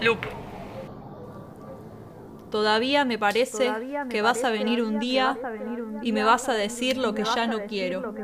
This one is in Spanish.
Loop. Todavía me parece que vas a venir un día y me vas a decir lo que ya no quiero.